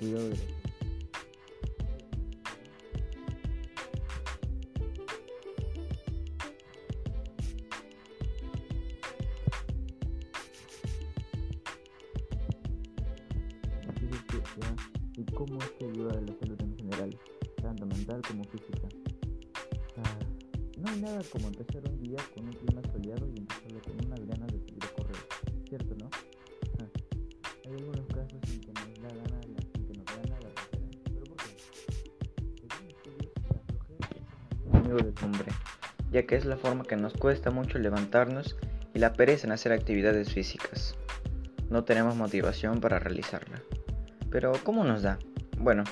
cuidado de es que ayuda a la salud en general, tanto mental como física. Ah, no hay nada como empezar un día con un clima soleado y empezarlo con unas ganas hombre, ya que es la forma que nos cuesta mucho levantarnos y la pereza en hacer actividades físicas. No tenemos motivación para realizarla. Pero ¿cómo nos da? Bueno,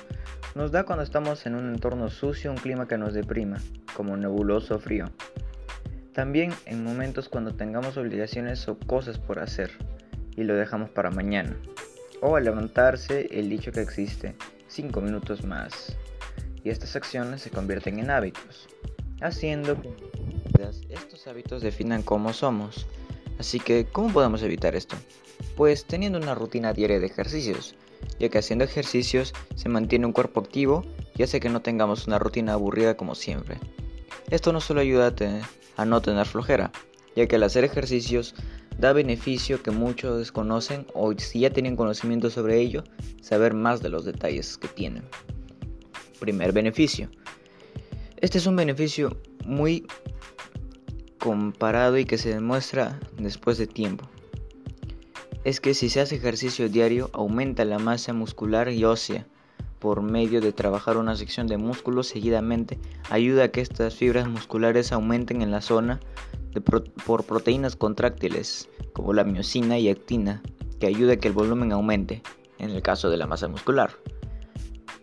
nos da cuando estamos en un entorno sucio, un clima que nos deprima, como nebuloso o frío. También en momentos cuando tengamos obligaciones o cosas por hacer y lo dejamos para mañana. O al levantarse el dicho que existe, 5 minutos más. Y estas acciones se convierten en hábitos, haciendo que estos hábitos definan cómo somos. Así que, ¿cómo podemos evitar esto? Pues teniendo una rutina diaria de ejercicios ya que haciendo ejercicios se mantiene un cuerpo activo y hace que no tengamos una rutina aburrida como siempre. Esto no solo ayuda a, no tener flojera, ya que al hacer ejercicios da beneficio que muchos desconocen o si ya tienen conocimiento sobre ello, saber más de los detalles que tienen. Primer beneficio. Este es un beneficio muy comparado y que se demuestra después de tiempo es que si se hace ejercicio diario aumenta la masa muscular y ósea. Por medio de trabajar una sección de músculos seguidamente, ayuda a que estas fibras musculares aumenten en la zona por proteínas contráctiles, como la miocina y actina, que ayuda a que el volumen aumente, en el caso de la masa muscular.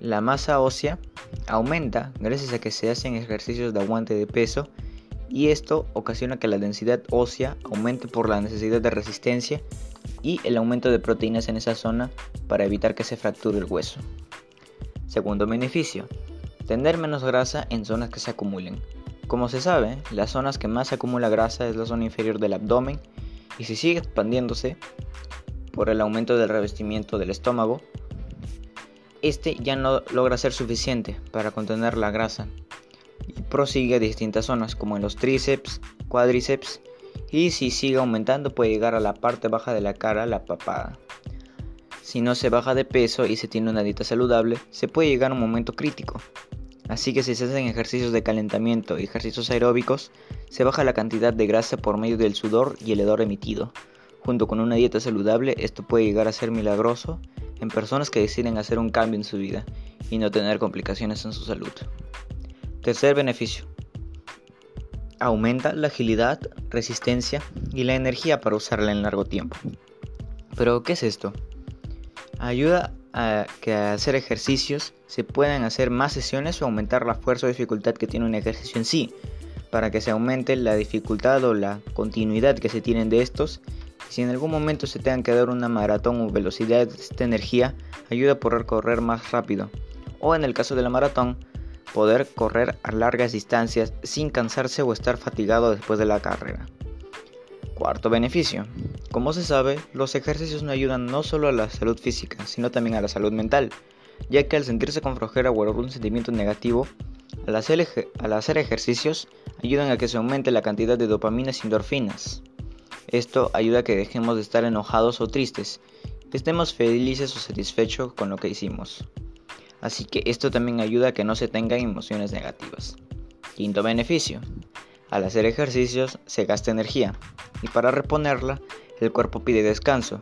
La masa ósea aumenta gracias a que se hacen ejercicios de aguante de peso y esto ocasiona que la densidad ósea aumente por la necesidad de resistencia y el aumento de proteínas en esa zona para evitar que se fracture el hueso. Segundo beneficio, tener menos grasa en zonas que se acumulen. Como se sabe, las zonas que más acumula grasa es la zona inferior del abdomen y si sigue expandiéndose por el aumento del revestimiento del estómago, este ya no logra ser suficiente para contener la grasa y prosigue a distintas zonas como en los tríceps, cuádriceps y si sigue aumentando puede llegar a la parte baja de la cara, la papada. Si no se baja de peso y se tiene una dieta saludable, se puede llegar a un momento crítico. Así que si se hacen ejercicios de calentamiento y ejercicios aeróbicos, se baja la cantidad de grasa por medio del sudor y el hedor emitido. Junto con una dieta saludable, esto puede llegar a ser milagroso en personas que deciden hacer un cambio en su vida y no tener complicaciones en su salud. Tercer beneficio, aumenta la agilidad, resistencia y la energía para usarla en largo tiempo. Pero, ¿qué es esto? Ayuda a que al hacer ejercicios se puedan hacer más sesiones o aumentar la fuerza o dificultad que tiene un ejercicio en sí, para que se aumente la dificultad o la continuidad que se tienen de estos. Si en algún momento se tengan que dar una maratón o velocidad de energía, ayuda a poder correr más rápido. O en el caso de la maratón, poder correr a largas distancias sin cansarse o estar fatigado después de la carrera. Cuarto beneficio. Como se sabe, los ejercicios no ayudan no solo a la salud física, sino también a la salud mental, ya que al sentirse con flojera o algún sentimiento negativo, al hacer, al hacer ejercicios ayudan a que se aumente la cantidad de dopaminas y endorfinas. Esto ayuda a que dejemos de estar enojados o tristes, que estemos felices o satisfechos con lo que hicimos así que esto también ayuda a que no se tengan emociones negativas. Quinto beneficio. Al hacer ejercicios se gasta energía y para reponerla el cuerpo pide descanso.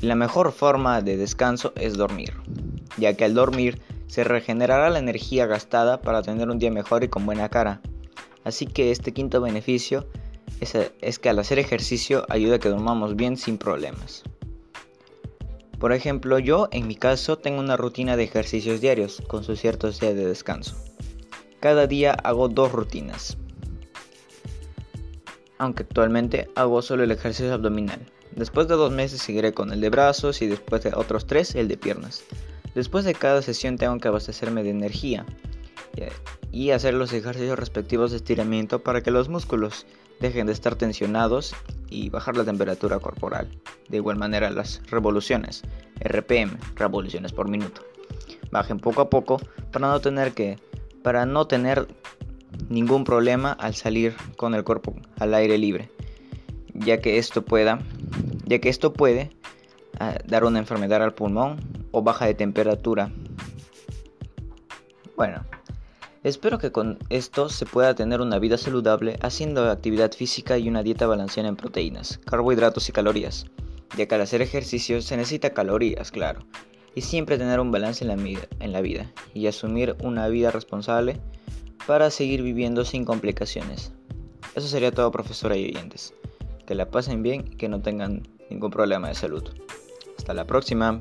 Y la mejor forma de descanso es dormir, ya que al dormir se regenerará la energía gastada para tener un día mejor y con buena cara. Así que este quinto beneficio es, que al hacer ejercicio ayuda a que dormamos bien sin problemas. Por ejemplo, yo en mi caso tengo una rutina de ejercicios diarios con sus ciertos días de descanso. Cada día hago dos rutinas. Aunque actualmente hago solo el ejercicio abdominal. Después de dos meses seguiré con el de brazos y después de otros tres el de piernas. Después de cada sesión tengo que abastecerme de energía y hacer los ejercicios respectivos de estiramiento para que los músculos dejen de estar tensionados y bajar la temperatura corporal. De igual manera las revoluciones, RPM, revoluciones por minuto. bajen poco a poco para no tener que para no tener ningún problema al salir con el cuerpo al aire libre, ya que esto pueda ya que esto puede ah, dar una enfermedad al pulmón o baja de temperatura. Bueno, espero que con esto se pueda tener una vida saludable haciendo actividad física y una dieta balanceada en proteínas, carbohidratos y calorías, ya que al hacer ejercicio se necesita calorías, claro, y siempre tener un balance en la, vida, y asumir una vida responsable para seguir viviendo sin complicaciones. Eso sería todo, profesora y oyentes. Que la pasen bien y que no tengan ningún problema de salud. Hasta la próxima.